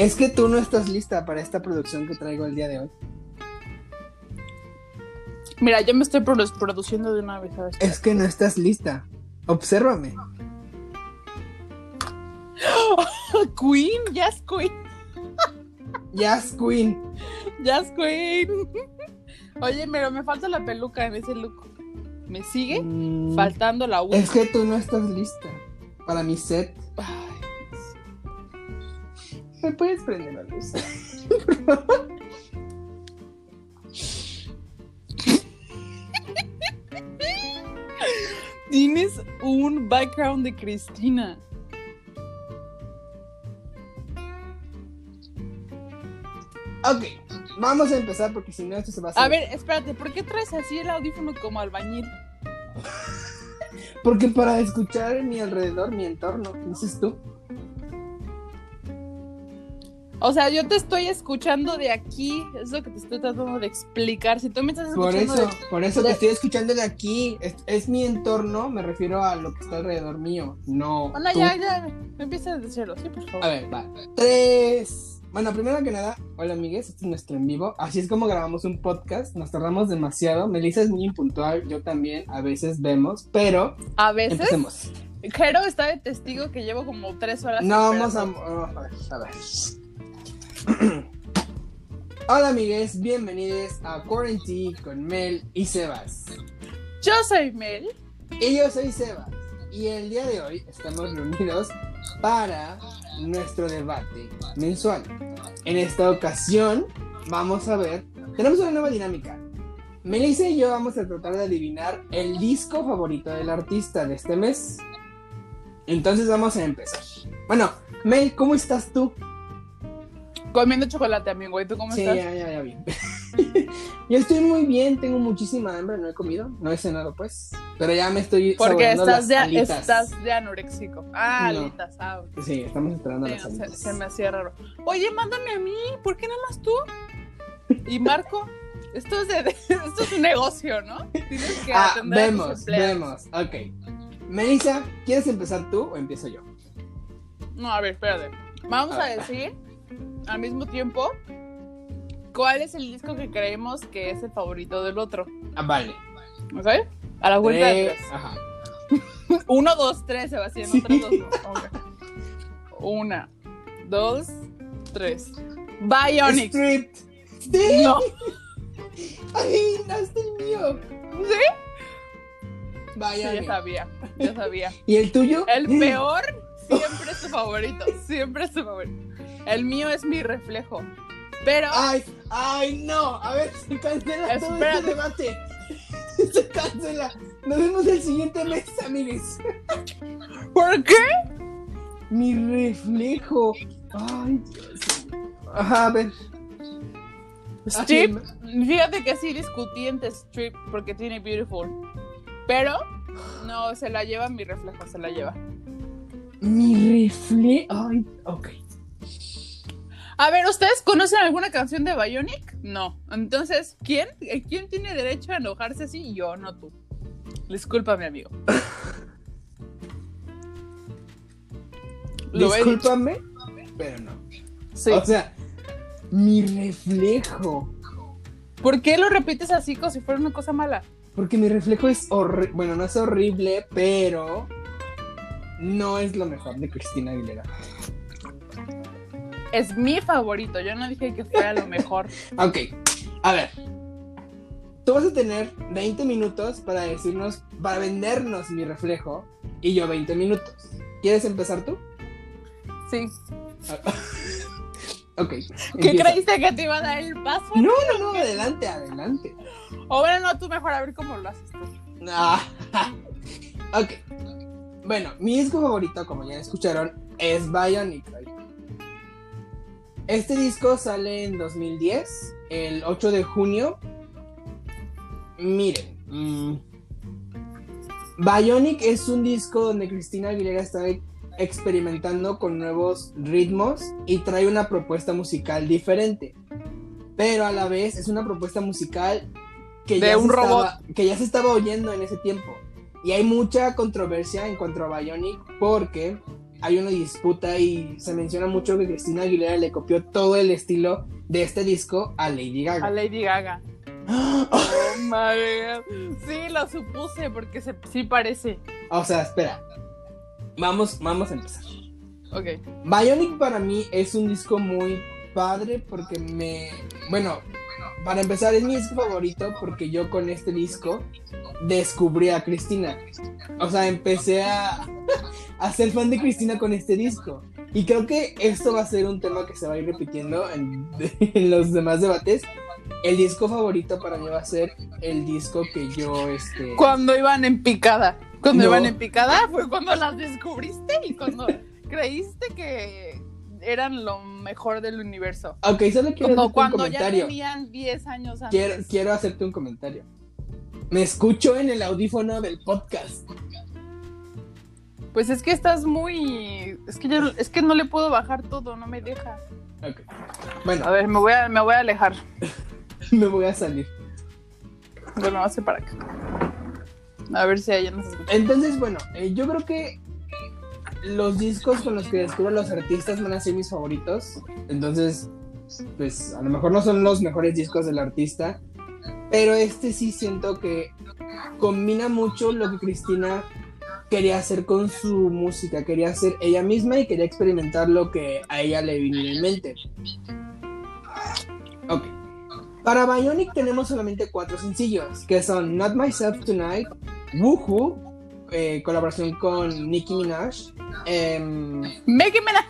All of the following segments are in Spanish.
Es que tú no estás lista para esta producción que traigo el día de hoy. Mira, yo me estoy produ- produciendo de una vez, ¿sabes? Es que no estás lista. Obsérvame. Queen, Jazz Queen, Jazz Queen. Jazz Queen. Oye, pero me falta la peluca en ese look. Me sigue Mm, faltando la uña. Es que tú no estás lista para mi set. ¿Me puedes prender la luz? Tienes un background de Cristina. Ok, vamos a empezar porque si no esto se va a hacer. A ver, espérate, ¿por qué traes así el audífono como albañil? Porque para escuchar mi alrededor, mi entorno, dices tú. O sea, yo te estoy escuchando de aquí, es lo que te estoy tratando de explicar. Si tú me estás Por escuchando eso, por eso te de- estoy escuchando de aquí. Es, es mi entorno, me refiero a lo que está alrededor mío. No. Bueno, tú. ya, ya, empieza desde cero, sí, por favor. A ver, va. Tres. Bueno, primero que nada, hola amigues, este es nuestro en vivo. Así es como grabamos un podcast. Nos tardamos demasiado. Melissa es muy impuntual, yo también, a veces vemos, pero A veces, empecemos. Jero está de testigo que llevo como tres horas. No, vamos a, vamos a ver, a ver. Hola amigues, bienvenidos a Quarantine con Mel y Sebas. Yo soy Mel. Y yo soy Sebas. Y el día de hoy estamos reunidos para nuestro debate mensual. En esta ocasión vamos a ver, tenemos una nueva dinámica. Melissa y yo vamos a tratar de adivinar el disco favorito del artista de este mes. Entonces vamos a empezar. Bueno, Mel, ¿cómo estás tú? Comiendo chocolate, amigo. ¿Y tú cómo sí, estás? ya, ya, ya vi. yo estoy muy bien, tengo muchísima hambre, no he comido, no he cenado pues, pero ya me estoy Porque estás las de, alitas. estás de anoréxico. Ah, No. alitas, ah, ok. Sí, estamos esperando Sí, las se, alitas. se me hacía raro. Oye, mándame a mí, ¿por qué nada más tú? Y Marco, esto es, de- esto es un negocio, ¿no? Tienes que Ah, atender a vemos, empleados. vemos, ok. Melissa, ¿quieres empezar tú o empiezo yo? No, a ver, espérate. Vamos a Ah. decir al mismo tiempo cuál es el disco que creemos que es el favorito del otro. Ah, vale. ¿Ok? A la vuelta de Tres. Ajá. Uno, dos, tres, Sebastián. Sí. Otros dos, no. Una, dos, tres. Bionic. Sí. No. Ay, no es el mío. ¿Sí? Vaya. Sí, ya sabía, ya sabía. ¿Y el tuyo? El peor siempre es tu favorito, siempre es tu favorito. El mío es mi reflejo. Pero Ay, ay, no. A ver, se cancela todo Espérate. este debate. Se cancela. Nos vemos el siguiente mes, amigues. ¿por qué? Mi reflejo. Ay, Dios. Ajá, a ver. Strip, fíjate que sí discutí entre Strip porque tiene Beautiful. Pero no, se la lleva mi reflejo, se la lleva. Mi reflejo. Ay, ok. A ver, ¿ustedes conocen alguna canción de Bionic? No. Entonces, ¿quién? ¿Quién tiene derecho a enojarse así? Yo, no tú. Discúlpame, amigo. Discúlpame, pero no. Sí. O sea, mi reflejo. ¿Por qué lo repites así como si fuera una cosa mala? Porque mi reflejo es horrible. Bueno, no es horrible, pero no es lo mejor de Cristina Aguilera. Es mi favorito. Yo no dije que fuera lo mejor. Ok, a ver. Tú vas a tener 20 minutos para decirnos, para vendernos mi reflejo, y yo 20 minutos. ¿Quieres empezar tú? Sí. Ok. ¿Qué empieza. creíste que te iba a dar el paso? No, no, no, adelante, adelante. O bueno, no, tú mejor a ver cómo lo haces tú. Ah, ok. Bueno, mi disco favorito, como ya escucharon, es Bionic. Este disco sale en 2010, el 8 de junio. Miren, mm, Bionic es un disco donde Cristina Aguilera está experimentando con nuevos ritmos y trae una propuesta musical diferente. Pero a la vez es una propuesta musical que, De ya, un se robot. Estaba, que ya se estaba oyendo en ese tiempo. Y hay mucha controversia en cuanto a Bionic porque hay una disputa y se menciona mucho que Cristina Aguilera le copió todo el estilo de este disco a Lady Gaga. A Lady Gaga. Oh God. Sí, lo supuse porque se, sí parece. O sea, espera. Vamos, vamos a empezar. Ok. Bionic para mí es un disco muy padre porque me... Bueno, para empezar es mi disco favorito porque yo con este disco descubrí a Cristina. O sea, empecé a, a ser fan de Cristina con este disco. Y creo que esto va a ser un tema que se va a ir repitiendo en, en los demás debates. El disco favorito para mí va a ser el disco que yo, este... Cuando iban en picada. Cuando No. iban en picada fue cuando las descubriste y cuando creíste que eran lo mejor del universo. Ok, solo quiero Como hacerte un cuando ya comentario. tenían 10 años antes. Quiero, quiero hacerte un comentario. Me escucho en el audífono del podcast. Pues es que estás muy. Es que, yo- es que no le puedo bajar todo, no me deja. Ok. Bueno, A ver, me voy a, me voy a alejar. me voy a salir. Bueno, hace para acá. A ver si ella nos escucha. Entonces, bueno, eh, yo creo que los discos con los que descubro los artistas van a ser mis favoritos. Entonces, pues a lo mejor no son los mejores discos del artista, pero este sí siento que combina mucho lo que Cristina quería hacer con su música, quería ser ella misma y quería experimentar lo que a ella le vino en mente. Ok. Para Bionic tenemos solamente cuatro sencillos, que son Not Myself Tonight, Woohoo, eh, colaboración con Nicki Minaj, Nicki Minaj.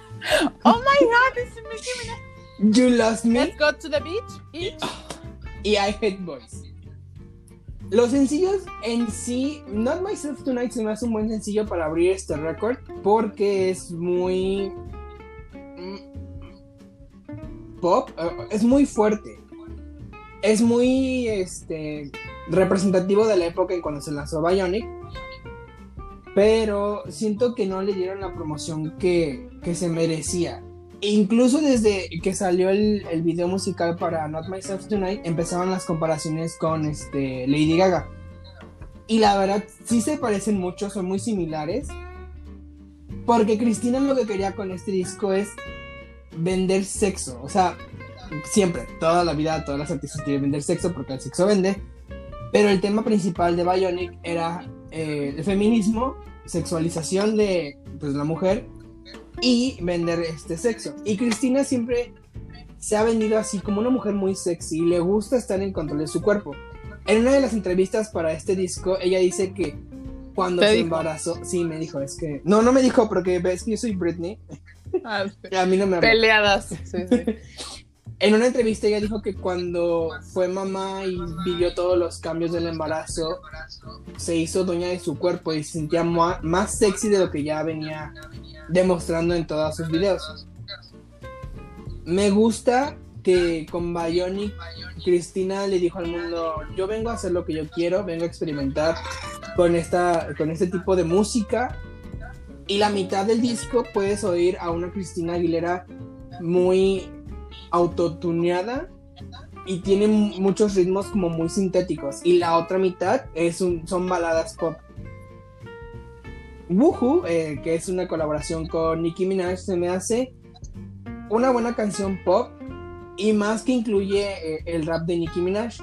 Oh my god, es Nicki Minaj. You Lost Me Let's go to the beach. Y y I Hate Boys. Los sencillos en sí, Not Myself Tonight se me hace un buen sencillo para abrir este récord porque es muy mm, pop, eh, es muy fuerte. Es muy este representativo de la época en cuando se lanzó Bionic. Pero siento que no le dieron la promoción que, que se merecía. E incluso desde que salió el, el video musical para Not Myself Tonight, empezaban las comparaciones con este, Lady Gaga. Y la verdad, sí se parecen mucho, son muy similares. Porque Cristina lo que quería con este disco es vender sexo. O sea, siempre, toda la vida, todas las artistas quieren vender sexo porque el sexo vende. Pero el tema principal de Bionic era eh, el feminismo, sexualización de pues, la mujer y vender este sexo. Y Cristina siempre se ha vendido así como una mujer muy sexy y le gusta estar en control de su cuerpo. En una de las entrevistas para este disco, ella dice que cuando ¿Te se dijo? embarazó, sí, me dijo, es que, no, no me dijo porque ves que yo soy Britney, Ah, a mí no me peleadas. Sí, sí. En una entrevista ella dijo que cuando fue mamá y vivió todos los cambios del embarazo, se hizo dueña de su cuerpo y se sentía más sexy de lo que ya venía demostrando en todos sus videos. Me gusta que con Bionic Cristina le dijo al mundo, yo vengo a hacer lo que yo quiero, vengo a experimentar con, esta, con este tipo de música. Y la mitad del disco puedes oír a una Cristina Aguilera muy autotuneada y tiene muchos ritmos como muy sintéticos. Y la otra mitad es un, son baladas pop. Woohoo, eh, que es una colaboración con Nicki Minaj, se me hace una buena canción pop y más que incluye eh, el rap de Nicki Minaj.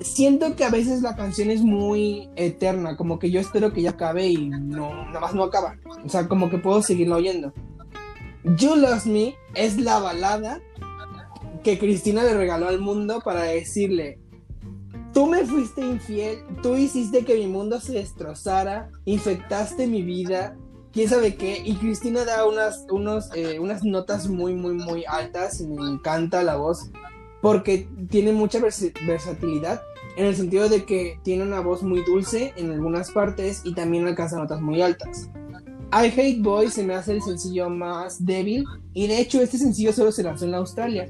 Siento que a veces la canción es muy eterna, como que yo espero que ya acabe y no, nada más no acaba. O sea, como que puedo seguirla oyendo. You Lost Me es la balada que Cristina le regaló al mundo para decirle, tú me fuiste infiel, tú hiciste que mi mundo se destrozara, infectaste mi vida, quién sabe qué, y Cristina da unas, unos, eh, unas notas muy, muy, muy altas, y me encanta la voz, porque tiene mucha versatilidad, en el sentido de que tiene una voz muy dulce en algunas partes y también alcanza notas muy altas. I Hate Boys se me hace el sencillo más débil y de hecho este sencillo solo se lanzó en Australia.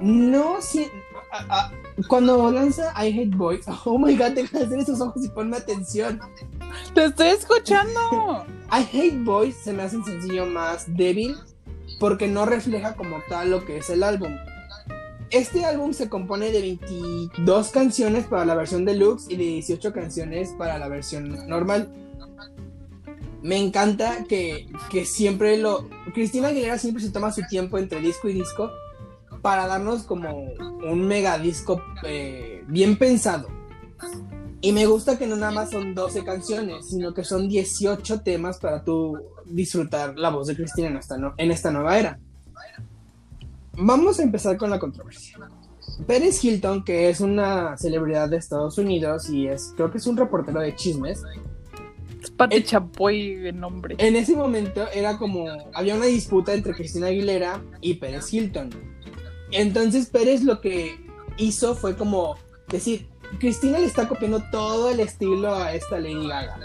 No, si, a- a- cuando lanza I Hate Boys, oh my god, deja de hacer esos ojos y ponme atención. Te estoy escuchando. I Hate Boys se me hace el sencillo más débil porque no refleja como tal lo que es el álbum. Este álbum se compone de 22 canciones para la versión deluxe y de 18 canciones para la versión normal. me encanta que, que siempre lo... Cristina Aguilera siempre se toma su tiempo entre disco y disco para darnos como un mega disco eh, bien pensado. Y me gusta que no nada más son 12 canciones, sino que son 18 temas para tú disfrutar la voz de Cristina en esta, en esta nueva era. Vamos a empezar con la controversia. Pérez Hilton, que es una celebridad de Estados Unidos y es, creo que es un reportero de chismes, Pati Chapoy de nombre. En ese momento era como, había una disputa entre Cristina Aguilera y Pérez Hilton. Entonces Pérez lo que hizo fue como decir, Cristina le está copiando todo el estilo a esta Lady Gaga.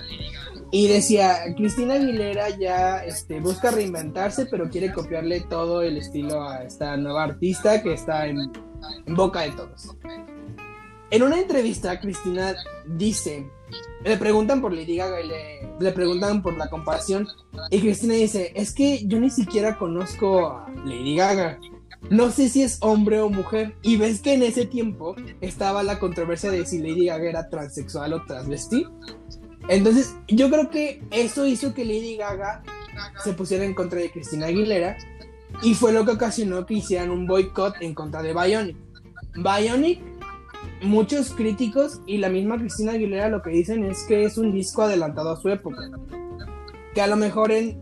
Y decía, Cristina Aguilera ya este, busca reinventarse, pero quiere copiarle todo el estilo a esta nueva artista que está en, boca de todos. En una entrevista, Cristina dice le preguntan por Lady Gaga y le, preguntan por la comparación. Y Cristina dice, es que yo ni siquiera conozco a Lady Gaga no sé si es hombre o mujer. Y ves que en ese tiempo estaba la controversia de si Lady Gaga era transexual o transvestí. Entonces, yo creo que eso hizo que Lady Gaga se pusiera en contra de Cristina Aguilera y fue lo que ocasionó que hicieran un boicot en contra de Bionic. Bionic, muchos críticos y la misma Cristina Aguilera lo que dicen es que es un disco adelantado a su época. Que a lo mejor en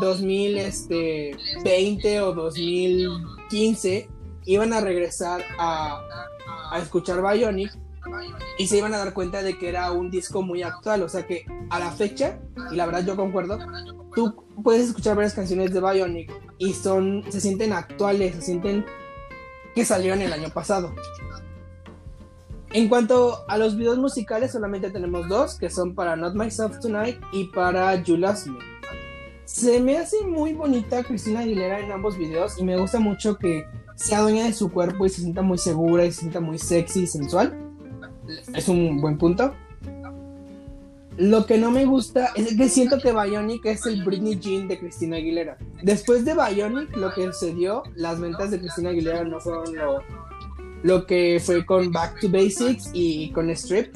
2020 este, o 2000 15 iban a regresar a, escuchar Bionic y se iban a dar cuenta de que era un disco muy actual, o sea que a la fecha, y la verdad yo concuerdo, tú puedes escuchar varias canciones de Bionic y son, se sienten actuales, se sienten que salieron el año pasado. En cuanto a los videos musicales, solamente tenemos dos, que son para Not Myself Tonight y para You Lost Me. Se me hace muy bonita Cristina Aguilera en ambos videos y me gusta mucho que sea dueña de su cuerpo y se sienta muy segura y se sienta muy sexy y sensual. Es un buen punto. Lo que no me gusta es que siento que Bionic es el Britney Jean de Cristina Aguilera. Después de Bionic, lo que sucedió, las ventas de Cristina Aguilera no fueron lo, lo que fue con Back to Basics y con Strip.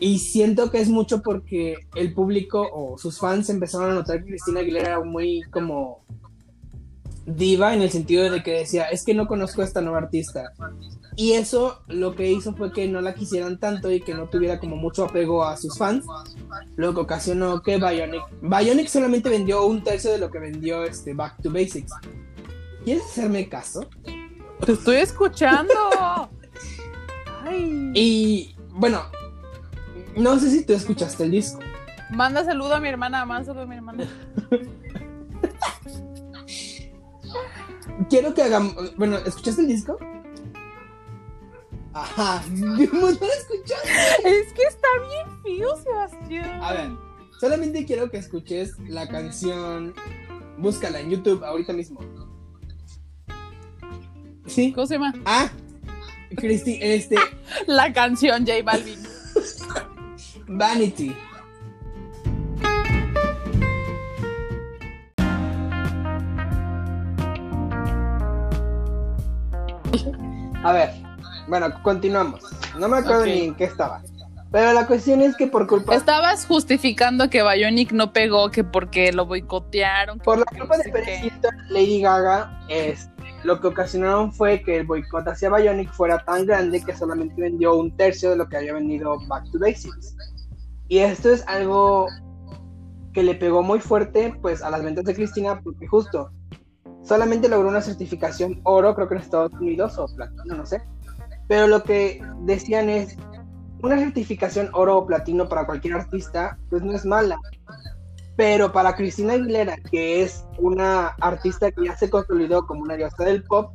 Y siento que es mucho porque el público o sus fans empezaron a notar que Cristina Aguilera era muy como diva en el sentido de que decía, es que no conozco a esta nueva artista. Y eso lo que hizo fue que no la quisieran tanto y que no tuviera como mucho apego a sus fans, lo que ocasionó que Bionic... Bionic solamente vendió un tercio de lo que vendió este Back to Basics. ¿Quieres hacerme caso? Te estoy escuchando. Y bueno, no sé si tú escuchaste el disco. Manda saludo a mi hermana, manda saludo a mi hermana. Quiero que hagamos. Bueno, ¿escuchaste el disco? Ajá, no lo escuchaste. Es que está bien fío, Sebastián. A ver, solamente quiero que escuches la canción. Búscala en YouTube ahorita mismo. Sí. ¿Cómo se llama? Ah, Cristi, este. La canción J Balvin. Vanity. A ver, bueno, continuamos. No me acuerdo ni en qué estaba. Pero la cuestión es que por culpa. Estabas justificando que Bionic no pegó, que porque lo boicotearon. Por la culpa de Pérez Lady Gaga, este lo que ocasionaron fue que el boicot hacia Bionic fuera tan grande que solamente vendió un tercio de lo que había vendido Back to Basics. Y esto es algo que le pegó muy fuerte pues a las ventas de Cristina porque justo solamente logró una certificación oro, creo que en Estados Unidos o platino, no sé. Pero lo que decían es una certificación oro o platino para cualquier artista pues no es mala. Pero para Cristina Aguilera, que es una artista que ya se consolidó como una diosa del pop,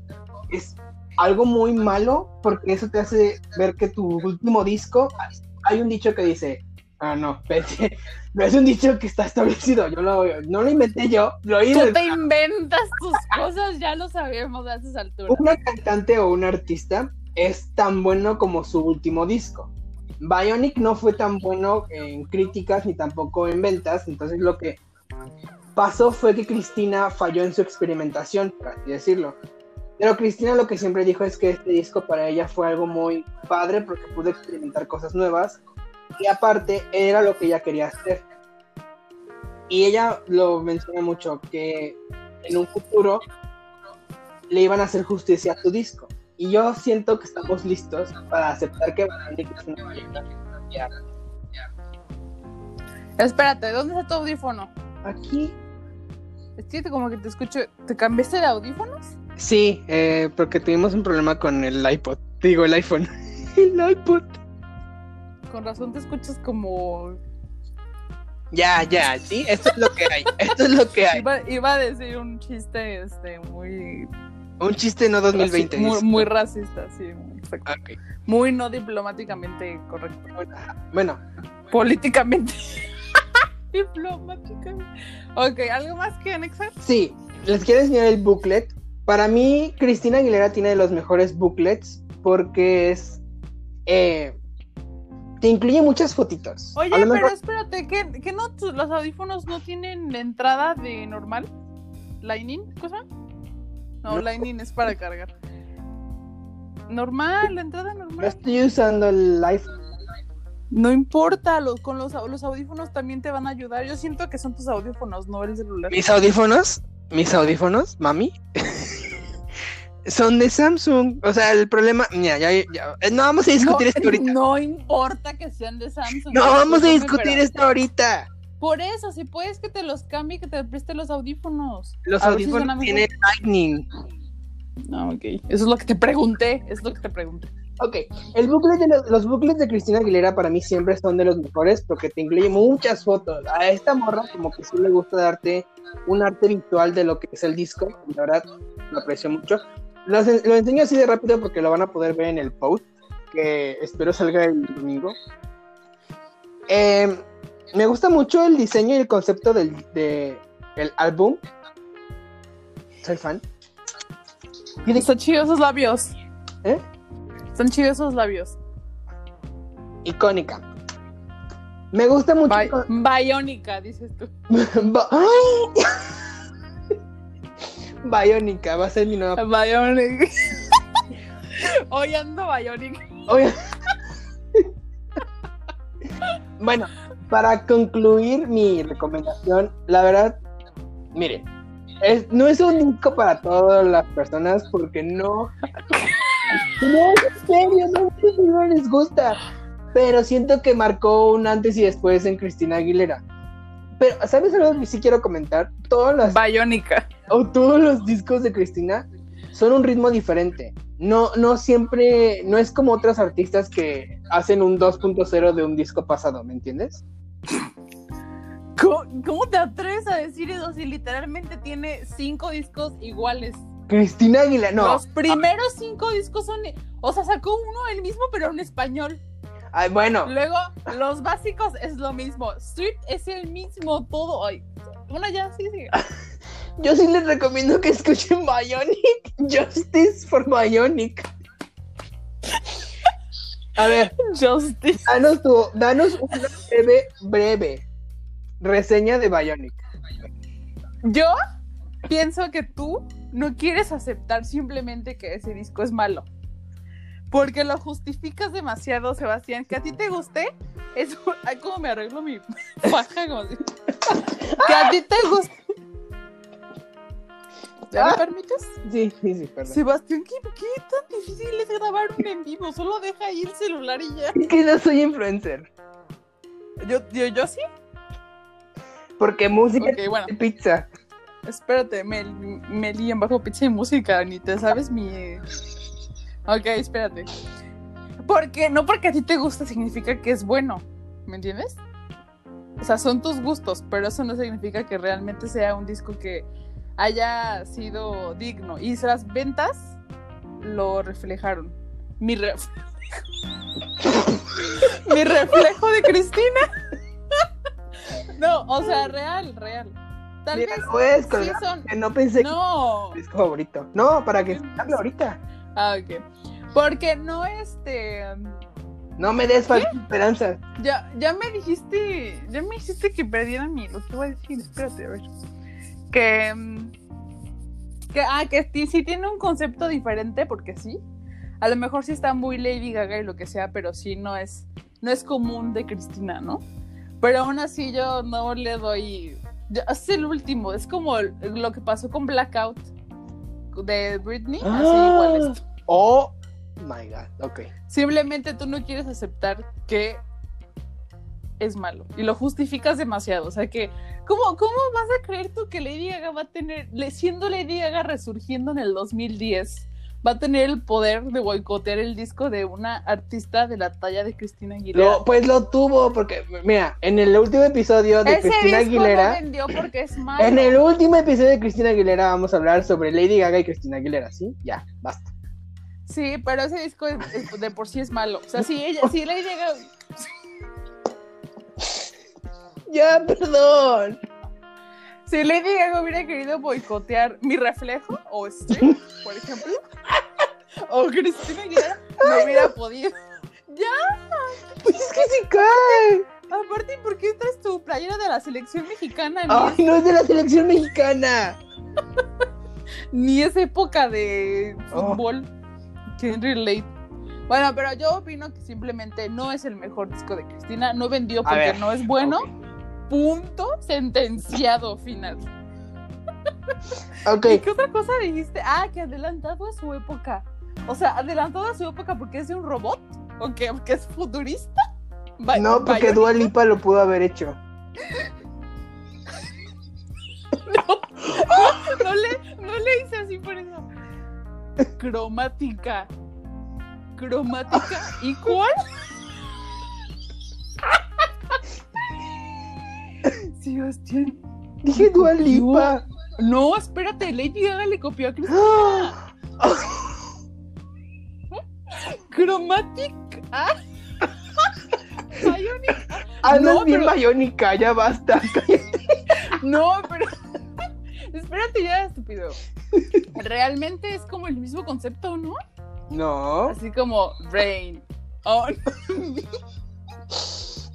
es algo muy malo porque eso te hace ver que tu último disco, hay un dicho que dice, ah, no, no es un dicho que está establecido, yo lo, no lo inventé yo, lo oí. Tú te inventas tus cosas, ya lo sabemos a esas alturas. Una cantante o un artista es tan bueno como su último disco. Bionic no fue tan bueno en críticas ni tampoco en ventas, entonces lo que pasó fue que Cristina falló en su experimentación, por así decirlo. Pero Cristina lo que siempre dijo es que este disco para ella fue algo muy padre porque pudo experimentar cosas nuevas y aparte era lo que ella quería hacer. y ella lo menciona mucho, que en un futuro le iban a hacer justicia a tu disco. Y yo siento que estamos listos para aceptar que Bionic es una Espérate, ¿dónde está tu audífono? Aquí. Es que como que te escucho. ¿Te cambiaste de audífonos? Sí, eh, porque tuvimos un problema con el iPod. Digo, el iPhone. el iPod. Con razón te escuchas como. Ya, ya, sí, esto es lo que hay. Esto es lo que hay. Iba, iba a decir un chiste este muy. Un chiste no 2020. muy, muy racista, sí, exacto. Muy no diplomáticamente correcto. Bueno, Políticamente. diplomáticamente. Ok, ¿algo más que anexar? sí, les quiero enseñar el booklet. Para mí, Cristina Aguilera tiene de los mejores booklets porque es. eh, te incluye muchas fotitos. Oye, pero mejor- espérate, ¿que, que no, los audífonos no tienen entrada de normal? ¿Lightning? ¿Cosa? No, No. Lightning es para cargar. Normal, la entrada normal. estoy usando el iPhone. No importa, los, con los, los audífonos también te van a ayudar. Yo siento que son tus audífonos, no el celular. Mis audífonos, mis audífonos, mami, son de Samsung. O sea, el problema. Mira, ya, ya- eh, no vamos a discutir no, esto ahorita. No, no importa que sean de Samsung. vamos a discutir esto ahorita. Por eso, si puedes que te los cambie, que te preste los audífonos. Los A si audífonos mejor. tienen Lightning. No, ok. Eso es lo que te pregunté. Es lo que te pregunté. Ok, el booklet de los, los booklets de Cristina Aguilera para mí siempre son de los mejores porque te incluye muchas fotos. A esta morra como que sí le gusta darte un arte visual de lo que es el disco. y La verdad, lo aprecio mucho. Lo, ense- lo enseño así de rápido porque lo van a poder ver en el post, que espero salga el domingo. Eh, me gusta mucho el diseño y el concepto del de, el álbum. Soy fan. Están chidos esos labios. ¿eh? Están chidos esos labios. Icónica. Me gusta mucho. con- Biónica, dices tú. Biónica, va a ser mi nueva. Bionic. Hoy ando Bionic. Bueno, para concluir mi recomendación, la verdad, miren, es- no es un disco para todas las personas porque no. No, en serio, no, no les gusta. Pero siento que marcó un antes y después en Cristina Aguilera. Pero, ¿sabes algo que sí quiero comentar? Todas las Biónica. O todos los discos de Cristina son un ritmo diferente. No, no siempre, no es como otras artistas que hacen un 2.0 de un disco pasado, ¿me entiendes? ¿Cómo, cómo te atreves a decir eso si literalmente tiene cinco discos iguales? Cristina Aguilera, no. Los primeros cinco discos son. O sea, sacó uno el mismo, pero en español. Ay, bueno, Luego, los básicos es lo mismo. Street es el mismo todo. Ay, bueno, ya, sí, sí. Yo sí les recomiendo que escuchen Bionic. Justice for Bionic. A ver, Justice. danos, tu, danos una breve, breve reseña de Bionic. Yo pienso que tú no quieres aceptar simplemente que ese disco es malo. Porque lo justificas demasiado, Sebastián. Que a ti te guste, es. Ay, cómo me arreglo mi faja, como si- Que a ti te guste. ¿Ya me Ah. permites? Sí, sí, sí, perdón. Sebastián, ¿qué, qué tan difícil es grabar un en vivo? Solo deja ahí el celular y ya. Es que no soy influencer. Yo, yo, yo sí. Porque música Ok, bueno. es pizza. Espérate, me, me lían bajo pizza y música, ni te sabes mi. Ok, espérate. Porque, no porque a ti te gusta significa que es bueno, ¿me entiendes? O sea, son tus gustos, pero eso no significa que realmente sea un disco que haya sido digno. Y las ventas lo reflejaron. Mi reflejo. Mi reflejo de Cristina. no, o sea, real, real. Tal Mira, vez sí son. que no pensé No. que es favorito. No, para que escucharlo ahorita. Ah, ok. Porque no, este. No me des falsas esperanzas. Ya, ya me dijiste. Ya me dijiste que perdiera mi. Lo que voy a decir, espérate, a ver. Que. mm, Que, ah, que sí, sí tiene un concepto diferente, porque sí. A lo mejor sí está muy Lady Gaga y lo que sea, pero sí no es. No es común de Cristina, ¿no? Pero aún así yo no le doy Ya, es el último. Es como lo que pasó con Blackout de Britney. Así Ah. igual esto. Oh my god, ok. Simplemente tú no quieres aceptar que es malo y lo justificas demasiado. O sea que, ¿cómo, cómo vas a creer tú que Lady Gaga va a tener, siendo Lady Gaga resurgiendo en el 2010, va a tener el poder de boicotear el disco de una artista de la talla de Cristina Aguilera? Lo- pues lo tuvo, porque, mira, en el último episodio de Ese Cristina disco Aguilera. no vendió porque es malo. En el último episodio de Cristina Aguilera vamos a hablar sobre Lady Gaga y Cristina Aguilera, ¿sí? Ya, basta. Sí, pero ese disco de por sí es malo. O sea, si ella, si Lady Gaga Ya, perdón. Si Lady Gaga hubiera querido boicotear mi reflejo o Stream, por ejemplo, o Cristina Aguilera, no hubiera podido. Pues es que se cae. Aparte, ¿por qué traes tu playera de la selección mexicana? Ni, Ay, no es de la selección mexicana. ni es época de fútbol. Can relate. Bueno, pero yo opino que simplemente no es el mejor disco de Cristina. No vendió porque no es bueno. Punto sentenciado final. Ok, ¿Y qué otra cosa dijiste? Ah, que adelantado a su época. O sea, adelantado a su época porque es de un robot. ¿O que, que es futurista? Ba- no, porque Bionic. Dua Lipa lo pudo haber hecho. No le, no le hice así por eso. Cromática. Cromática. ¿Y cuál? Sebastián. Dije Dua Lipa. No, espérate, Lady Gaga le copió a Cristina. ¡Ah! Chromatic. Ah. Bionic. Andas No, bien pero- bayónica, ya basta. No, pero. Espérate ya, estúpido. Realmente es como el mismo concepto, ¿no? No, Así como Rain. Oh,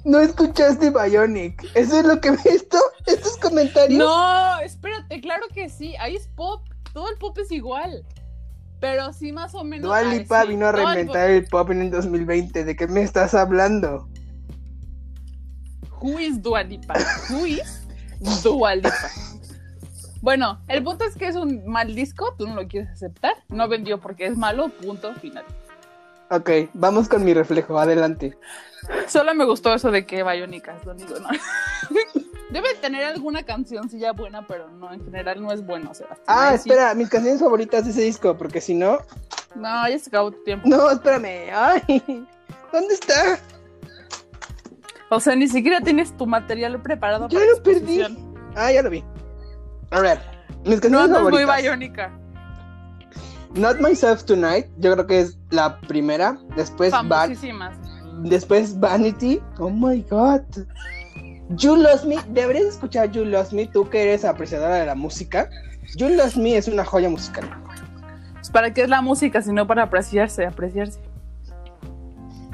no escuchaste Bionic. Eso es lo que esto, estos comentarios. no, espérate, claro que sí. Ahí es pop. Todo el pop es igual. Pero sí, más o menos. Dua Lipa vino a el reinventar el pop en el 2020. ¿De qué me estás hablando? Who is Dua Lipa? Who is Dua Lipa? Bueno, el punto es que es un mal disco, tú no lo quieres aceptar. No vendió porque es malo, punto final. Ok, vamos con mi reflejo, adelante. Solo me gustó eso de que Biónica es lo único, ¿no? Debe tener alguna cancioncilla buena, pero no, en general no es bueno, Sebastián. Ah, sí- espera, mis canciones favoritas de ese disco, porque si no. No, ya se acabó tu tiempo. No, espérame. Ay, ¿dónde está? O sea, ni siquiera tienes tu material preparado Ya para lo perdí. Ah, ya lo vi. A ver, mis No, canciones no es muy favoritas. Biónica. Not Myself Tonight, yo creo que es la primera. Después, Famosísimas. Después Vanity. Oh my god. You Lost Me. Deberías escuchar You Lost Me, tú que eres apreciadora de la música. You Lost Me es una joya musical. Pues, ¿Para qué es la música si no para apreciarse, apreciarse?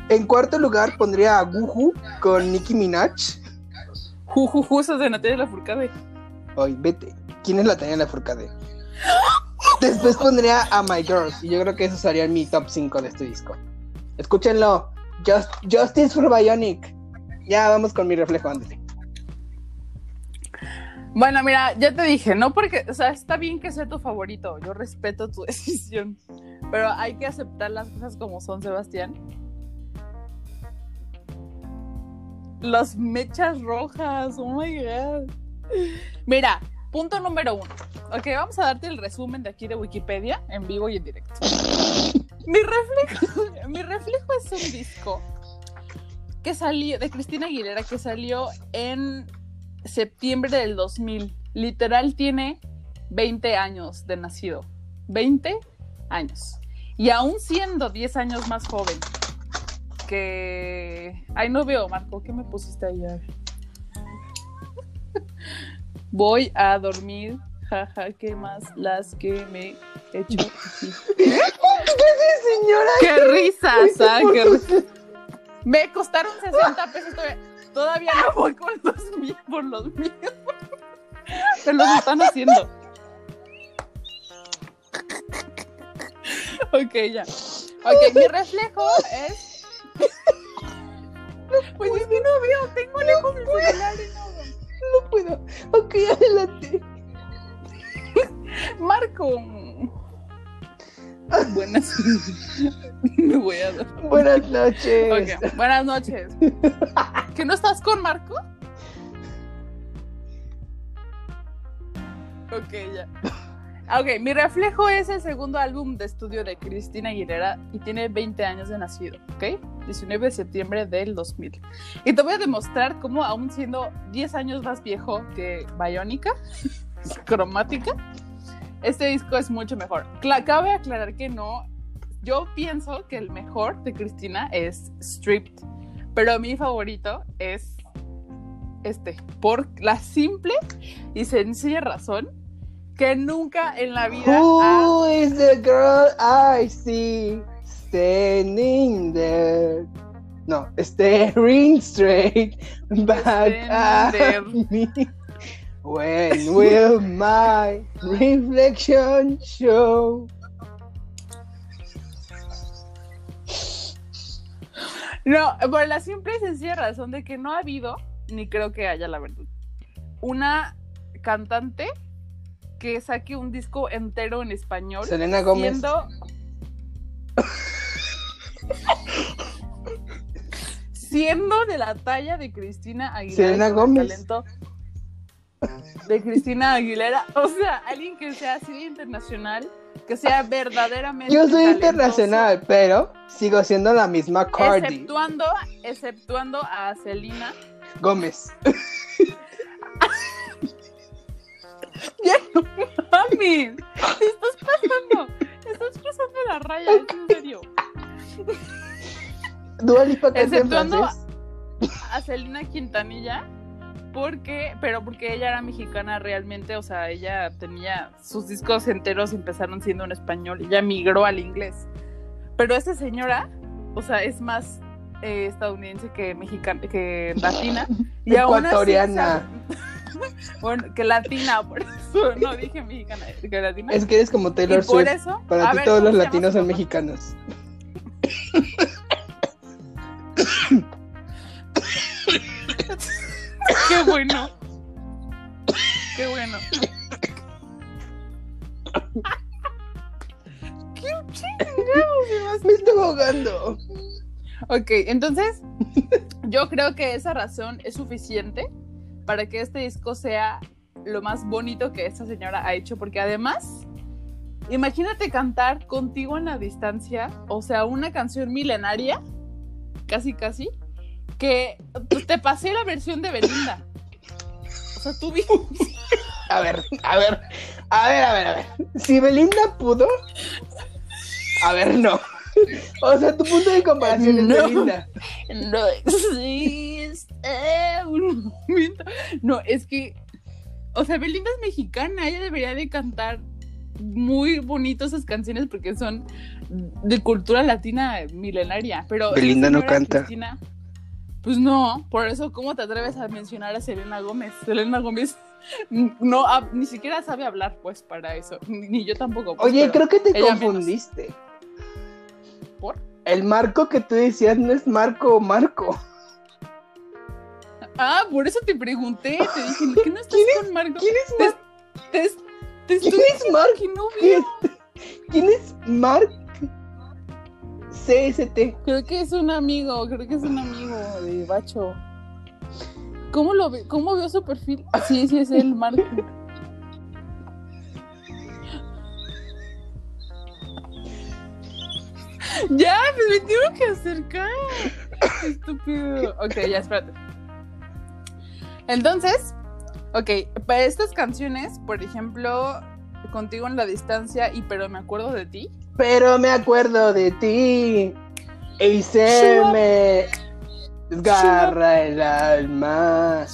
En cuarto lugar pondría a Guhu con Nicki Minaj. Jujuju, eso es de Natalia Lafourcade. Ay, vete. ¿Quién es la Tania Lafourcade? Después pondría a My Girls. Y yo creo que eso sería mi top 5 de este disco. Escúchenlo. Just- Justice for Bionic. Ya vamos con mi reflejo antes. Bueno, mira, ya te dije, no porque, o sea, está bien que sea tu favorito, yo respeto tu decisión, pero hay que aceptar las cosas como son, Sebastián. Las mechas rojas, oh my god. Mira, punto número uno. Ok, vamos a darte el resumen de aquí de Wikipedia, en vivo y en directo. Mi reflejo, mi reflejo es un disco que salió, de Cristina Aguilera, que salió en septiembre del 2000. Literal tiene 20 años de nacido. 20 años. Y aún siendo 10 años más joven que... Ay, no veo, Marco. ¿Qué me pusiste ahí? Voy a dormir. Jaja, ¿qué más? Las que me he hecho. Señora, ¡Qué risas! ah, qué risas! Me costaron 60 pesos todavía. Todavía no voy con los míos por los míos. Me los están haciendo. Ok, ya. Ok, mi reflejo es. Pues es que no veo, tengo lejos el celular y no. No puedo. Ok, adelante. Marco. Buenas. Me voy a dar. Buenas noches. Buenas noches. ¿Que no estás con Marco? Ok, ya. Ok, Mi Reflejo es el segundo álbum de estudio de Cristina Aguilera y tiene 20 años de nacido, ¿ok? 19 de septiembre del 2000. Y te voy a demostrar cómo, aún siendo 10 años más viejo que Biónica, cromática, este disco es mucho mejor. Cabe aclarar que no. Yo pienso que el mejor de Cristina es Stripped, pero mi favorito es este, por la simple y sencilla razón que nunca en la vida ha Who is the girl I see standing there? No, staring straight back at Standing me. When will my reflection show? No, por la simple y sencilla razón de que no ha habido, ni creo que haya, la verdad, una cantante que saque un disco entero en español. Selena Gómez. Siendo... siendo de la talla de Cristina Aguilera. Gómez. talento de Cristina Aguilera. O sea, alguien que sea así de internacional, que sea verdaderamente. Yo soy talentoso. internacional, pero sigo siendo la misma Cardi Exceptuando, exceptuando a Selena. Gómez. Ya no mames. Te estás pasando. Te estás pasando la raya, es en serio. Dua Lipa canta en Exceptuando a Selena Quintanilla. Porque, pero porque ella era mexicana realmente, o sea, ella tenía sus discos enteros empezaron siendo en español y ya migró al inglés. Pero esta señora, o sea, es más eh, estadounidense que mexicana, que latina. Y aún así, Ecuatoriana. o sea, bueno, que latina, por eso no dije mexicana, que latina. Es que eres como y Taylor por Swift. eso, Para ti ver, todos ¿cómo los latinos son mexicanos. Qué bueno. Qué bueno. Qué chingados, Me estoy ahogando. Ok, entonces yo creo que esa razón es suficiente para que este disco sea lo más bonito que esta señora ha hecho, porque además, imagínate cantar contigo en la distancia, o sea, una canción milenaria, casi casi, que pues, te pasé la versión de Belinda. O sea, tú vi- A ver, a ver, a ver, a ver, a ver. Si Belinda pudo, a ver, no. O sea, tu punto de comparación es No. Belinda. No existe un momento. No, es que, o sea, Belinda es mexicana, ella debería de cantar muy bonito esas canciones porque son de cultura latina milenaria. Pero Belinda no canta. Cristina, pues no, por eso, ¿cómo te atreves a mencionar a Selena Gómez? Selena Gómez no, ni siquiera sabe hablar, pues, para eso. Ni, ni yo tampoco. pues, Oye, creo que te menos. confundiste. ¿Por? El marco que tú decías no es Marco o Marco. Ah, por eso te pregunté, te dije, ¿qué no estás ¿Quién con Marco? ¿Quién es Marco? Te, te estoy ¿Quién es que no ¿Quién, veo. ¿Quién es Mark CST? Creo que es un amigo, creo que es un amigo de Bacho. ¿Cómo lo ve? ¿Cómo veo su perfil? Sí, sí es él, Marco. Ya, pues me tengo que acercar. Estúpido. Ok, ya, espérate. Entonces, ok, para estas canciones, por ejemplo, Contigo en la distancia y Pero me acuerdo de ti. Pero me acuerdo de ti y se Shut me desgarra el alma.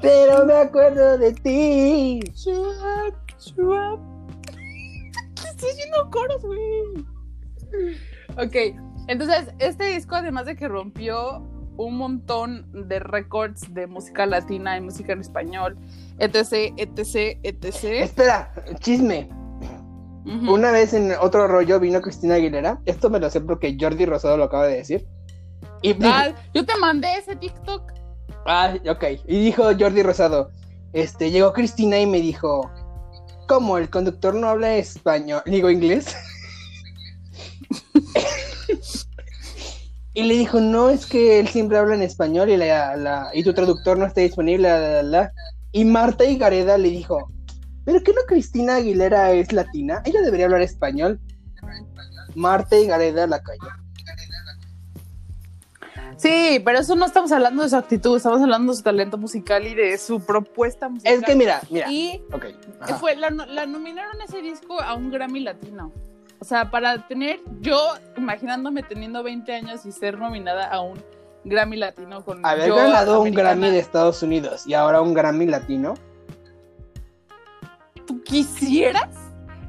Pero me acuerdo de ti. shut up, shut up. Estoy haciendo coros, güey. Ok, entonces este disco, además de que rompió un montón de récords de música latina y música en español, etc, etc, etc. Espera, chisme. Una vez en otro rollo vino Cristina Aguilera. Esto me lo sé porque Jordi Rosado lo acaba de decir. Y Ah, yo te mandé ese TikTok. Ah, ok. Y dijo Jordi Rosado, este, llegó Cristina y me dijo, ¿cómo? ¿El conductor no habla español? Digo, inglés. y le dijo, no, es que él siempre habla en español y, la, la- y tu traductor no está disponible. la, la, la". Y Marta y Gareda le dijo, ¿pero qué no Cristina Aguilera es latina? Ella debería hablar español. Marta y Gareda la cayó. Sí, pero eso no estamos hablando de su actitud, estamos hablando de su talento musical y de su propuesta musical. Es que mira, mira. Y Ok. ajá. fue, la, la nominaron ese disco a un Grammy Latino. O sea, para tener, yo imaginándome teniendo 20 años y ser nominada a un Grammy Latino con Haber ganado un Grammy de Estados Unidos y ahora un Grammy latino. ¿Tú quisieras?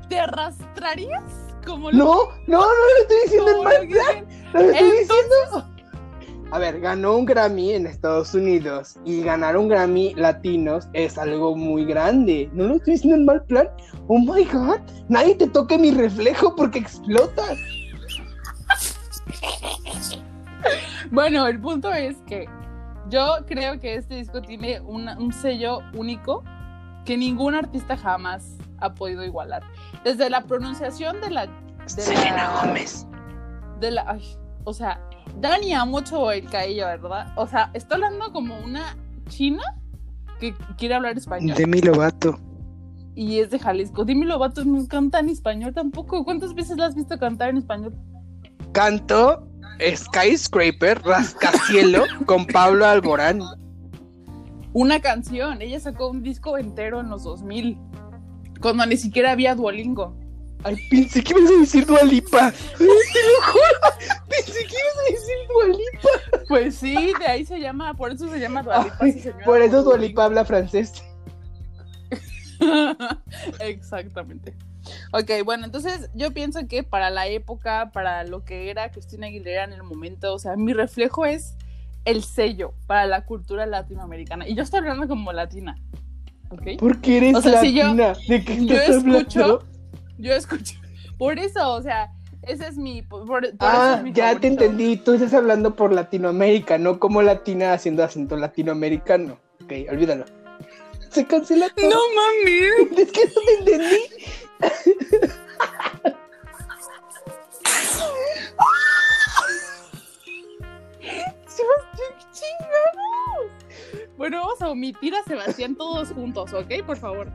¿Te arrastrarías? Como lo- No, no, no lo estoy diciendo en mal plan. lo estoy Entonces- diciendo. A ver, ganó un Grammy en Estados Unidos y ganar un Grammy latinos es algo muy grande. No lo estoy diciendo en mal plan. Oh my god, nadie te toque mi reflejo porque explotas. Bueno, el punto es que yo creo que este disco tiene una- un sello único que ningún artista jamás ha podido igualar. Desde la pronunciación de la... De la, De la ay, o sea, Dani ha mucho el cabello, ¿verdad? O sea, está hablando como una china que quiere hablar español. Demi Lovato. Y es de Jalisco. Dime Lovato no canta en español tampoco. ¿Cuántas veces la has visto cantar en español? Canto Skyscraper, Rascacielo con Pablo Alborán. Una canción. Ella sacó un disco entero en los 2000. Cuando ni siquiera había Duolingo. Ay, pensé que ibas a decir Dualipa. Te lo juro. Pensé que ibas a decir Dualipa. Pues sí, de ahí se llama, por eso se llama Dualipa. Por eso. Dualipa habla francés. Exactamente. Ok, bueno, entonces yo pienso que para la época, para lo que era Cristina Aguilera en el momento, o sea, mi reflejo es el sello para la cultura latinoamericana. Y yo estoy hablando como latina. ¿Ok? Porque eres O sea, si yo- latina. ¿De qué yo estás escucho- hablando? Yo escucho. Por eso, o sea, ese es mi. Por, por Ah, es mi ya te favorito. entendí. Tú estás hablando por Latinoamérica, no como latina haciendo acento latinoamericano. Ok, olvídalo. Se cancela todo. No mami. Es que no te entendí. omitir a Sebastián todos juntos, ¿ok? Por favor.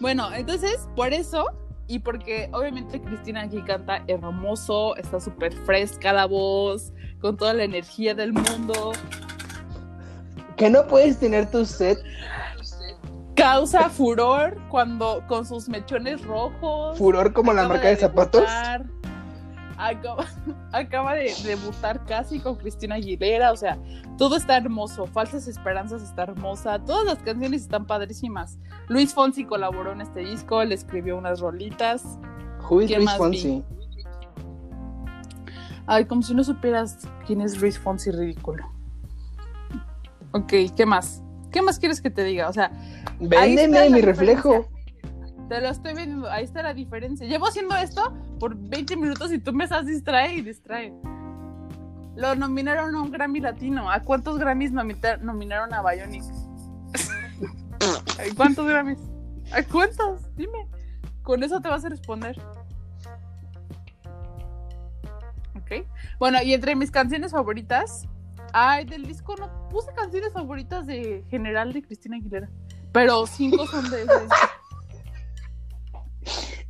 Bueno, entonces, por eso, y porque obviamente Cristina aquí canta hermoso, está súper fresca la voz, con toda la energía del mundo, Que no puedes tener tu set. causa furor cuando con sus mechones rojos. Furor como la marca de, zapatos. debutar, Acaba, acaba de debutar casi con Cristina Aguilera, o sea, todo está hermoso. Falsas Esperanzas está hermosa, todas las canciones están padrísimas. Luis Fonsi colaboró en este disco, le escribió unas rolitas. Who is ¿Quién Luis más Fonsi? Ay, como si no supieras quién es Luis Fonsi, ridículo. Ok, ¿qué más? ¿Qué más quieres que te diga? O sea, Véndeme mi reflejo. diferencia. Te lo estoy viendo, ahí está la diferencia. Llevo haciendo esto por 20 minutos y tú me estás distrae y distrae. Lo nominaron a un Grammy Latino. ¿A cuántos Grammys nominaron a Bionic? ¿A ¿Cuántos Grammys? ¿A cuántos? Dime. Con eso te vas a responder. Ok. Bueno, y entre mis canciones favoritas. Ay, del disco no puse canciones favoritas de general de Cristina Aguilera. Pero cinco son de ese disco.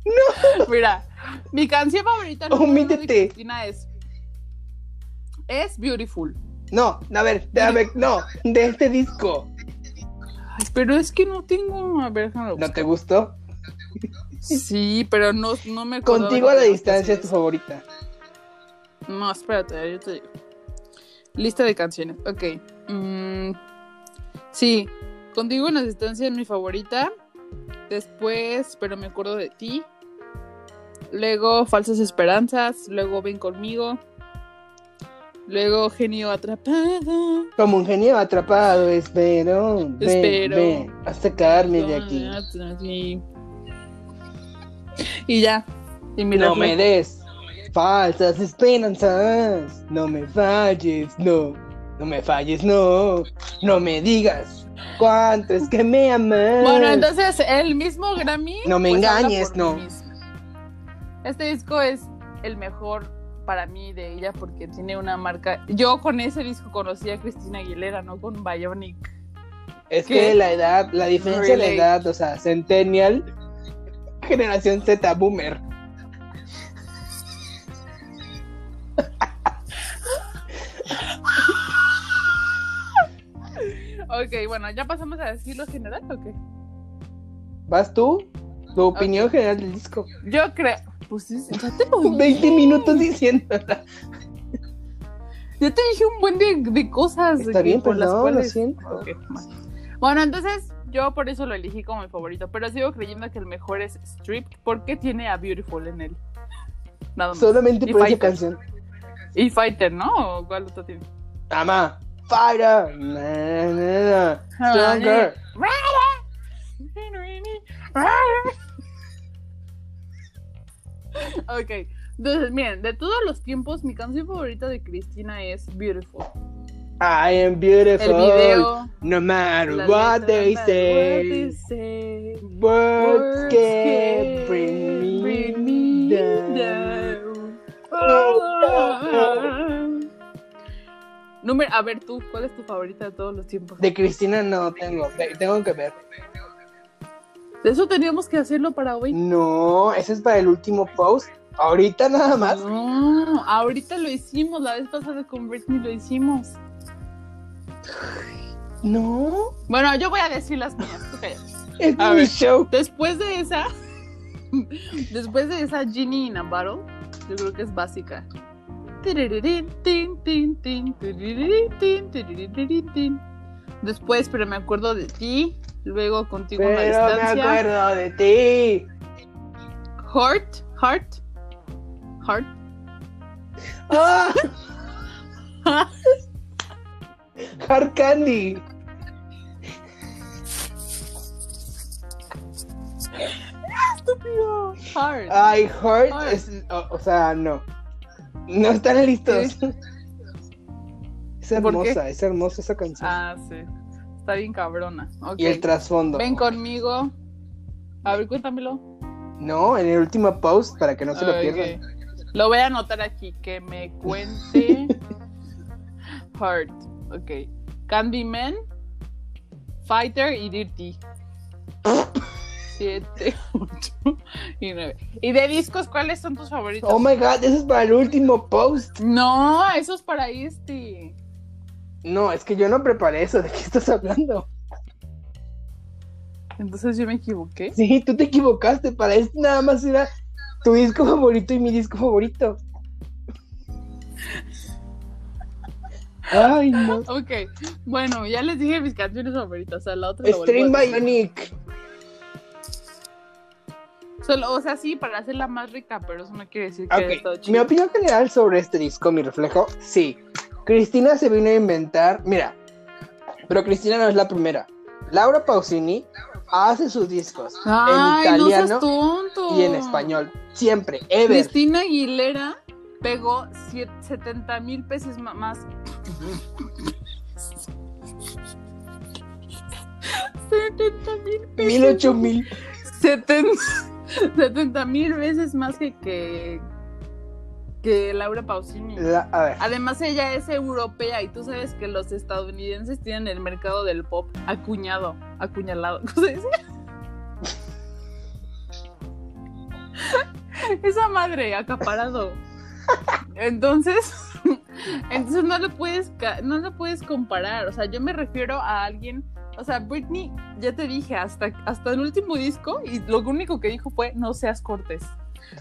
No. Mira, mi canción favorita uno de. Cristina es. Es Beautiful. No, a ver, a ver, no, de este disco. Ay, pero es que no tengo. A ver, ¿No buscar. te gustó? Sí, pero no, no me Contigo a la distancia es tu favorita. No, espérate, yo te digo. Lista de canciones. Ok. Mm, sí, Contigo en la distancia es mi favorita. Después, pero me acuerdo de ti. Luego, Falsas Esperanzas. Luego, Ven conmigo. Luego, Genio Atrapado. Como un genio atrapado, espero. Ven, Espero. ven a sacarme de aquí. Y ya. Y mi No me des falsas esperanzas. No me falles, no. No me falles, no. No me digas cuánto es que me amas. Bueno, entonces el mismo Grammy. No me pues, engañes, no. Este disco es el mejor para mí de ella porque tiene una marca. Yo con ese disco conocí a Cristina Aguilera, no con Bionic. Es que la edad, la diferencia de Relate. la edad, o sea, Centennial, generación Z, Boomer. Ok, bueno, ya pasamos a decir lo general, ¿o qué? ¿Vas tú? Tu opinión general del disco. Yo creo. Pues sí, ya te lo dije. 20 minutos diciendo. Ya te dije un buen de, de cosas. Está que- bien, por las perdón, lo cuales- siento. Bueno. Entonces yo por eso lo elegí como mi favorito, pero sigo creyendo que el mejor es Stripped porque tiene a Beautiful en él. Nada más. Solamente Y por esa canción. Y Fighter, ¿no? ¿O cuál otro tiene? Ama, Fighter, na, Stronger. Ok, entonces miren, de todos los tiempos, mi canción favorita de Cristina es Beautiful. I am beautiful. El video. No matter what letra, they what say. they say. Words Words can bring bring me me down. down. Ah. Número, a ver tú, ¿cuál es tu favorita de todos los tiempos? De Cristina no tengo, tengo que ver. De eso teníamos que hacerlo para hoy. No, ese es para el último post. Ahorita nada más. No, ahorita lo hicimos, la vez pasada con Britney lo hicimos. No, Bueno, yo voy a decir las mías, cállate. es A mi ver. show. Después de esa, después de esa Ginny in a yo creo que es básica. Después, pero me acuerdo de ti, luego contigo Pero me distancia. acuerdo de ti. Heart, heart, heart. ¡Ah! Hard Candy. Estúpido. Heart. Ay, Heart Heart. es. O, o sea, no. No están listos. Es hermosa, es hermosa esa canción. Ah, sí. Está bien cabrona. Y el trasfondo. Ven conmigo. A ver, cuéntamelo. No, en el último post para que no se lo pierdan. Lo voy a anotar aquí, que me cuente Heart. Ok. Candyman, Fighter y Dirty. Siete, ocho y nueve. ¿Y de discos cuáles son tus favoritos? Oh my god, eso es para el último post. No, eso es para este. No, es que yo no preparé eso. ¿De qué estás hablando? Entonces yo me equivoqué. Sí, tú te equivocaste. Para este nada más era tu disco favorito y mi disco favorito. Ay, no. Ok, bueno, ya les dije mis canciones favoritas. O sea, la otra Stream a decir. Solo, o sea, sí, para hacerla más rica, pero eso no quiere decir que haya Ok, estado mi chido. opinión general sobre este disco, mi reflejo, sí. Cristina se vino a inventar, mira, pero Cristina no es la primera. Laura Pausini hace sus discos Ay, en no italiano tonto. y en español, siempre, ever. Cristina Aguilera pegó 70 mil pesos más. 70 mil pesos. Mil ocho mil. 70 mil veces más que, que, que Laura Pausini. La- a ver, Además, ella es europea y tú sabes que los estadounidenses tienen el mercado del pop acuñado, acuñalado. ¿Cómo se dice? Esa madre, acaparado. Entonces, entonces no lo puedes, no lo puedes comparar. O sea, yo me refiero a alguien. O sea, Britney, ya te dije, hasta, hasta el último disco, y lo único que dijo fue no seas cortés.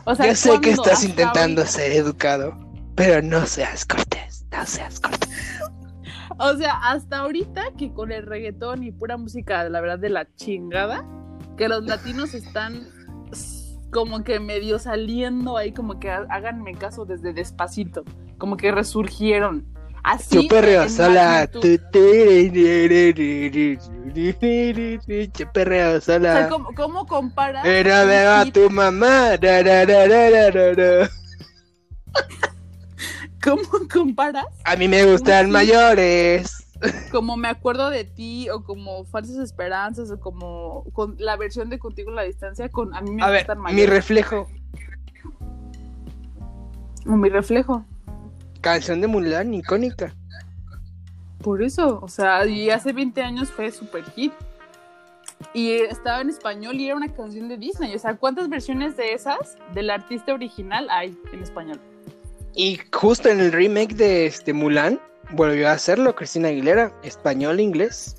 O sea, yo sé que estás intentando ahorita- ser educado, pero no seas cortés, no seas cortés. O sea, hasta ahorita que con el reggaetón y pura música, la verdad, de la chingada, que los latinos están como que medio saliendo ahí, como que há- háganme caso desde despacito, como que resurgieron. Así. Yo perreo sola. magnitud. Yo perreo O sea, sola. ¿cómo, cómo comparas? Pero veo a tu mamá. Da, da, da. ¿Cómo comparas? A mí me gustan Sí. mayores. Como me acuerdo de ti, o como falsas esperanzas, o como con la versión de contigo en la distancia, con a mí me A ver, gustan mi mayores. reflejo. O mi reflejo. Canción de Mulan, icónica. Por eso, o sea, y hace 20 años fue super hit. Y estaba en español y era una canción de Disney. O sea, ¿cuántas versiones de esas del artista original hay en español? Y justo en el remake de este Mulan, volvió a hacerlo Cristina Aguilera, español, inglés.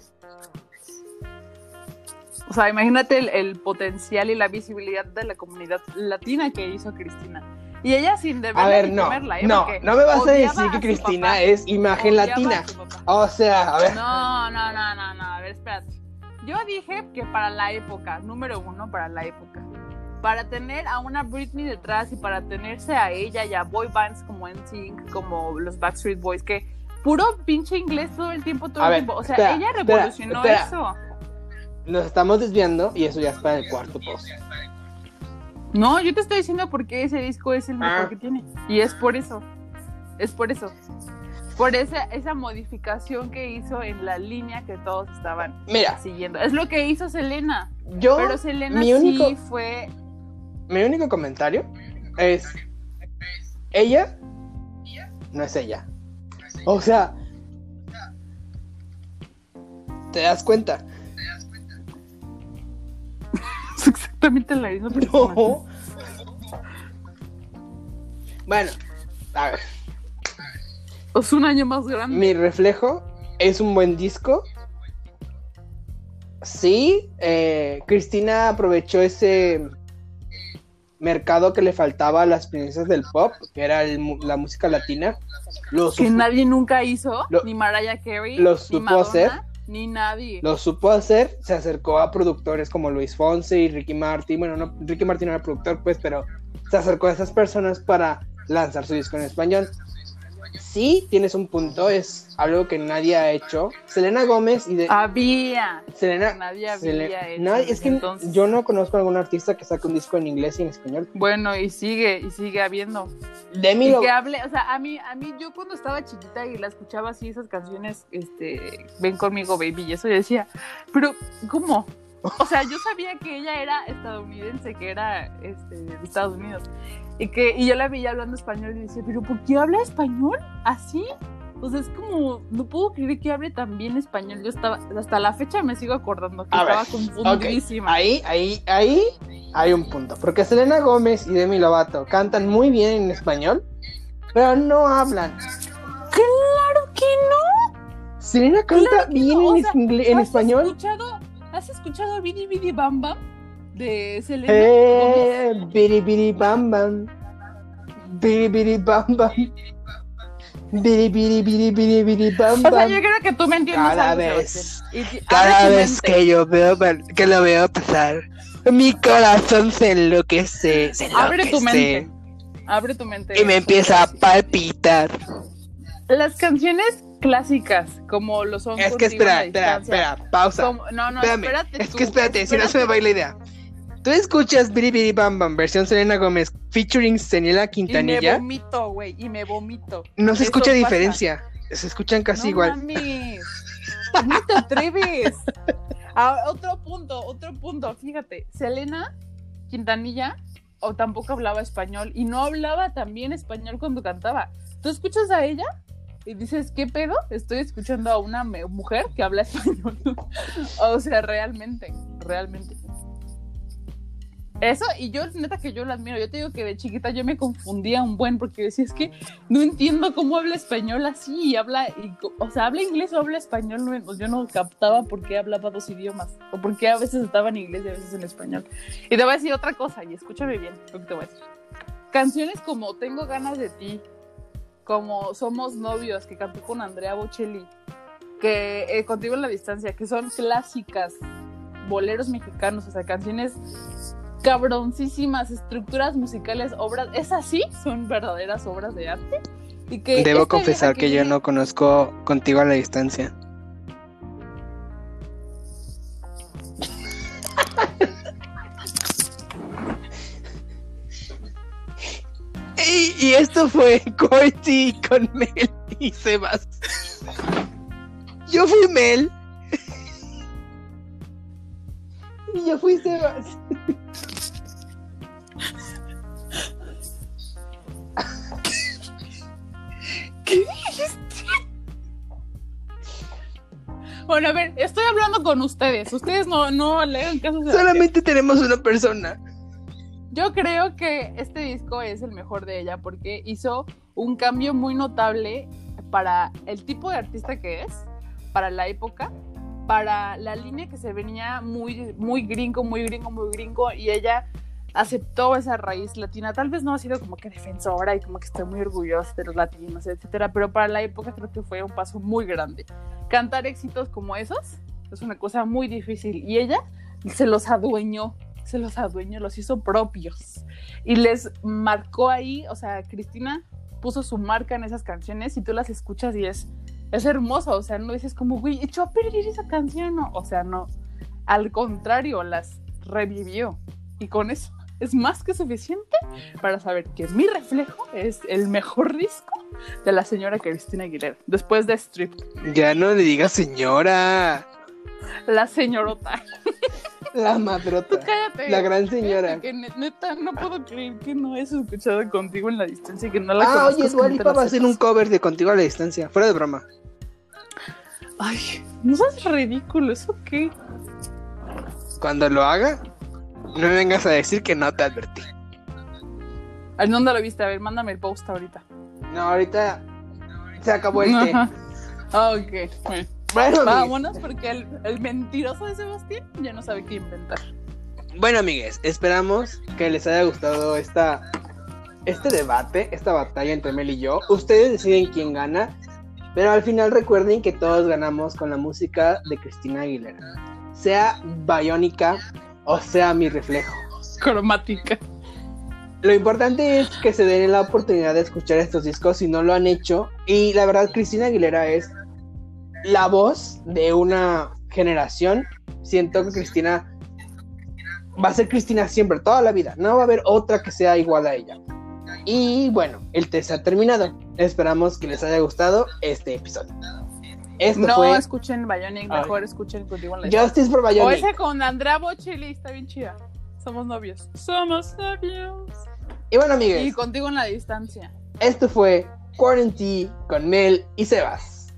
O sea, imagínate el, el potencial y la visibilidad de la comunidad latina que hizo Cristina. Y ella sin deberla A ver, no, temerla, ¿eh? no, no me vas a decir que Cristina papá. es imagen latina. O sea, a ver. No, no, no, no, no. A ver, espérate. Yo dije que para la época, número uno, para la época. Para tener a una Britney detrás y para tenerse a ella y a boy bands como NSYNC, como los Backstreet Boys, que puro pinche inglés todo el tiempo, todo A el ver, tiempo. O sea, espera, ella revolucionó espera. eso. Nos estamos desviando y eso ya es para el cuarto post. No, yo te estoy diciendo porque ese disco es el mejor Ah. que tiene. Y es por eso. Es por eso. Por esa, esa modificación que hizo en la línea que todos estaban Mira, siguiendo. Es lo que hizo Selena. yo, Pero Selena mi sí único- fue. mi único comentario es, ella no es ella. O sea, ¿te das cuenta? Exactamente la misma persona. No. Bueno, a ver, Es un año más grande. mi reflejo es un buen disco. Sí, eh, Cristina aprovechó ese mercado que le faltaba a las princesas del pop, que era el la música latina. Lo, que nadie nunca hizo. Lo- ni Mariah Carey. lo ni supo Madonna, hacer. Ni nadie. lo supo hacer, se acercó a productores como Luis Fonse y Ricky Martin. Bueno, no, Ricky Martin no era productor, pues, pero se acercó a esas personas para lanzar su disco en español. Sí, tienes un punto, es algo que nadie ha hecho. Selena Gómez y de Había. Selena. Nadie había hecho nadie- es que entonces. yo no conozco a algún artista que saque un disco en inglés y en español. Bueno, y sigue, y sigue habiendo. Demi Y lo- que hable, o sea, a mí, a mí, yo cuando estaba chiquita y la escuchaba así, esas canciones, este, ven conmigo, baby, y eso yo decía, pero, ¿cómo? O sea, yo sabía que ella era estadounidense, que era, este, de Estados Unidos, y que, y yo la veía hablando español y decía, pero ¿por qué habla español así? O sea, es como, no puedo creer que hable tan bien español. Yo estaba, hasta la fecha me sigo acordando que A ver, estaba confundidísima. Ahí, ahí, ahí hay un punto. Porque Selena Gómez y Demi Lovato cantan muy bien en español, pero no hablan. ¡Claro que no! Selena canta Claro bien no, o sea, en ¿Has español. Escuchado, ¿Has escuchado Bidi Bidi Bam Bam de Selena? Eh, biri biri bam bam. Biri biri bam bam. Biri biri biri biri biri bam O sea, bam. yo creo que tú me entiendes Cada algo, vez. Y- Cada vez que yo veo que lo veo pasar, mi corazón se enloquece, se Abre tu enloquece, mente. Abre tu mente. y me empieza a palpitar. Las canciones clásicas, como lo son Es que espera, espera, espera, pausa. como- no, no, Espérame, espérate es tú, que espérate, si no se me va a ir la idea. Tú escuchas Biri Biri Bam Bam, versión Selena Gómez, featuring Daniela Y me Quintanilla, vomito, güey, y me vomito. no se Eso escucha pasa. diferencia, se escuchan casi no igual. Mames. ¿Cómo te atreves? Otro punto, otro punto. Fíjate, Selena Quintanilla o tampoco hablaba español y no hablaba también español cuando cantaba. Tú escuchas a ella y dices, ¿qué pedo? Estoy escuchando a una mujer que habla español. o sea, realmente, realmente. Eso, y yo, neta que yo la admiro. Yo te digo que de chiquita yo me confundía un buen porque decía, es que no entiendo cómo habla español así y habla, o sea, habla inglés o habla español. No, pues yo no captaba por qué hablaba dos idiomas o por qué a veces estaba en inglés y a veces en español. Y te voy a decir otra cosa, y escúchame bien lo que te voy a decir. Canciones como Tengo ganas de ti, como Somos novios, que cantó con Andrea Bocelli, que eh, Contigo en la distancia, que son clásicas, boleros mexicanos, o sea, canciones cabroncísimas, estructuras musicales, obras, esas sí son verdaderas obras de arte. Y que Debo esta confesar que yo no conozco contigo a la distancia. Y, Y esto fue Corti con Mel y Sebas. Yo fui Mel. Y yo fui Sebas. Bueno, a ver, estoy hablando con ustedes. Ustedes no, no le hagan caso. a- Solamente tenemos una persona. Yo creo que este disco es el mejor de ella porque hizo un cambio muy notable para el tipo de artista que es, para la época, para la línea que se venía muy, muy gringo, muy gringo, muy gringo, y ella aceptó esa raíz latina. Tal vez no ha sido como que defensora y como que está muy orgullosa de los latinos, etcétera, pero para la época creo que fue un paso muy grande. Cantar éxitos como esos es una cosa muy difícil y ella se los adueñó se los adueñó, los hizo propios. Y les marcó ahí, o sea, Cristina puso su marca en esas canciones y tú las escuchas y es, es hermoso, o sea, no dices como, güey, echó a perder esa canción, no, o sea, no, al contrario, las revivió. Y con eso es más que suficiente para saber que mi reflejo es el mejor disco de la señora Cristina Aguilera, después de Strip, Ya no le digas señora. la señorota. La madrota. Cállate. La gran señora. Que ne- neta, no puedo creer que no hayas escuchado contigo en la distancia y que no la Ah, oye, que Dua no te Lipa la va a hacer un cover de Contigo a la Distancia. Fuera de broma. Ay, no seas ridículo, ¿eso qué? Cuando lo haga, no me vengas a decir que no te advertí. ¿A dónde lo viste? A ver, mándame el post ahorita. No, ahorita se acabó el té. Ah, ok. Bueno, Bueno, amigues. vámonos porque el, el mentiroso de Sebastián ya no sabe qué inventar. Bueno, amigues, esperamos que les haya gustado esta, este debate, esta batalla entre Mel y yo. Ustedes deciden quién gana, pero al final recuerden que todos ganamos con la música de Cristina Aguilera. Sea Biónica o sea mi reflejo. Cromática. Lo importante es que se den la oportunidad de escuchar estos discos si no lo han hecho. Y la verdad, Cristina Aguilera es la voz de una generación. Siento que Cristina va a ser Cristina siempre, toda la vida. No va a haber otra que sea igual a ella. Y bueno, el test ha terminado. Esperamos que les haya gustado este episodio. Esto No fue escuchen Bionic, mejor escuchen contigo en la Justice for O Bionic. esa con Andrea Bocelli, está bien chida. Somos novios. Somos novios. Y bueno, amigos, Y contigo en la distancia. esto fue Quarantine con Mel y Sebas.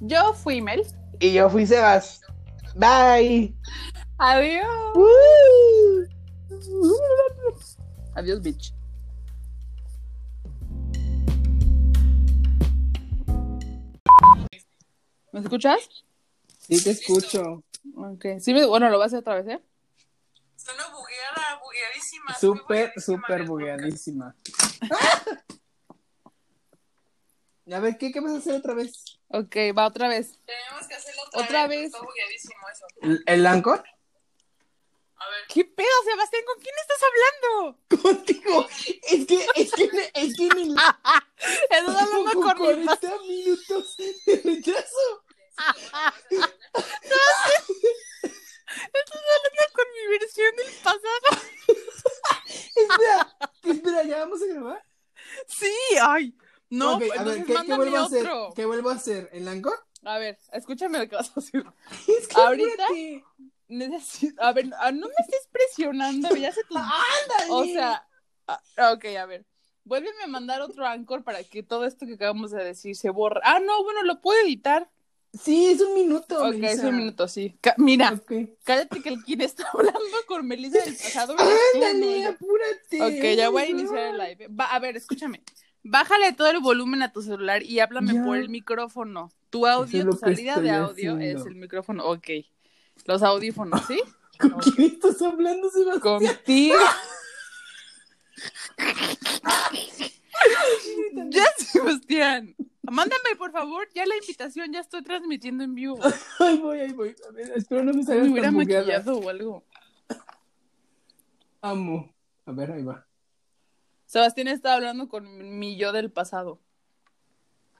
Yo fui Mel. Y yo fui Sebas. Bye. Adiós. Woo. Adiós, bitch. ¿Me escuchas? Sí, te escucho. Ok. Sí, me- bueno, lo vas a hacer otra vez, ¿eh? Suena bugueada, bugueadísima. Súper, súper bugueadísima. A ver, ¿qué, ¿qué vas a hacer otra vez? Ok, va otra vez. Tenemos que hacerlo otra, Otra vez. vez. Está bugueadísimo eso. ¿El, el Anchor? A ver. ¿Qué pedo, Sebastián? ¿Con quién estás hablando? Contigo. Es que, es que, es que mi Estás hablando con con mi 40 minutos de retraso. Estás hablando con mi versión del pasado. Espera, espera, ¿ya vamos a grabar? Sí, ay. No, a ver, entonces ¿qué, vuelvo a hacer? otro. ¿Qué vuelvo a hacer? ¿El Anchor? A ver, escúchame lo que vas a hacer. Es que Ahorita-. Necesito, a ver, ah, no me estés presionando, ya se tu... Ándale. O sea, ah, ok, a ver. Vuélveme a mandar otro Anchor para que todo esto que acabamos de decir se borre. Ah, no, bueno, lo puedo editar. Sí, es un minuto. Ok, es un minuto, sí. Ca- mira, cállate que el quien está hablando con Melissa del pasado. Ándale, apúrate. Ok, ya voy a iniciar el live. Va, a ver, escúchame. Bájale todo el volumen a tu celular y háblame Ya. por el micrófono. Tu audio, es tu salida de audio haciendo. es el micrófono. Ok. Los audífonos, ¿sí? ¿Con quién estás hablando, Sebastián? Contigo. ya, Sebastián. Mándame, por favor, ya la invitación. Ya estoy transmitiendo en vivo. Ahí voy, ahí voy. A ver, espero no me Me salgas hubiera maquillado o algo. Amo. A ver, ahí va. Sebastián está hablando con mi yo del pasado.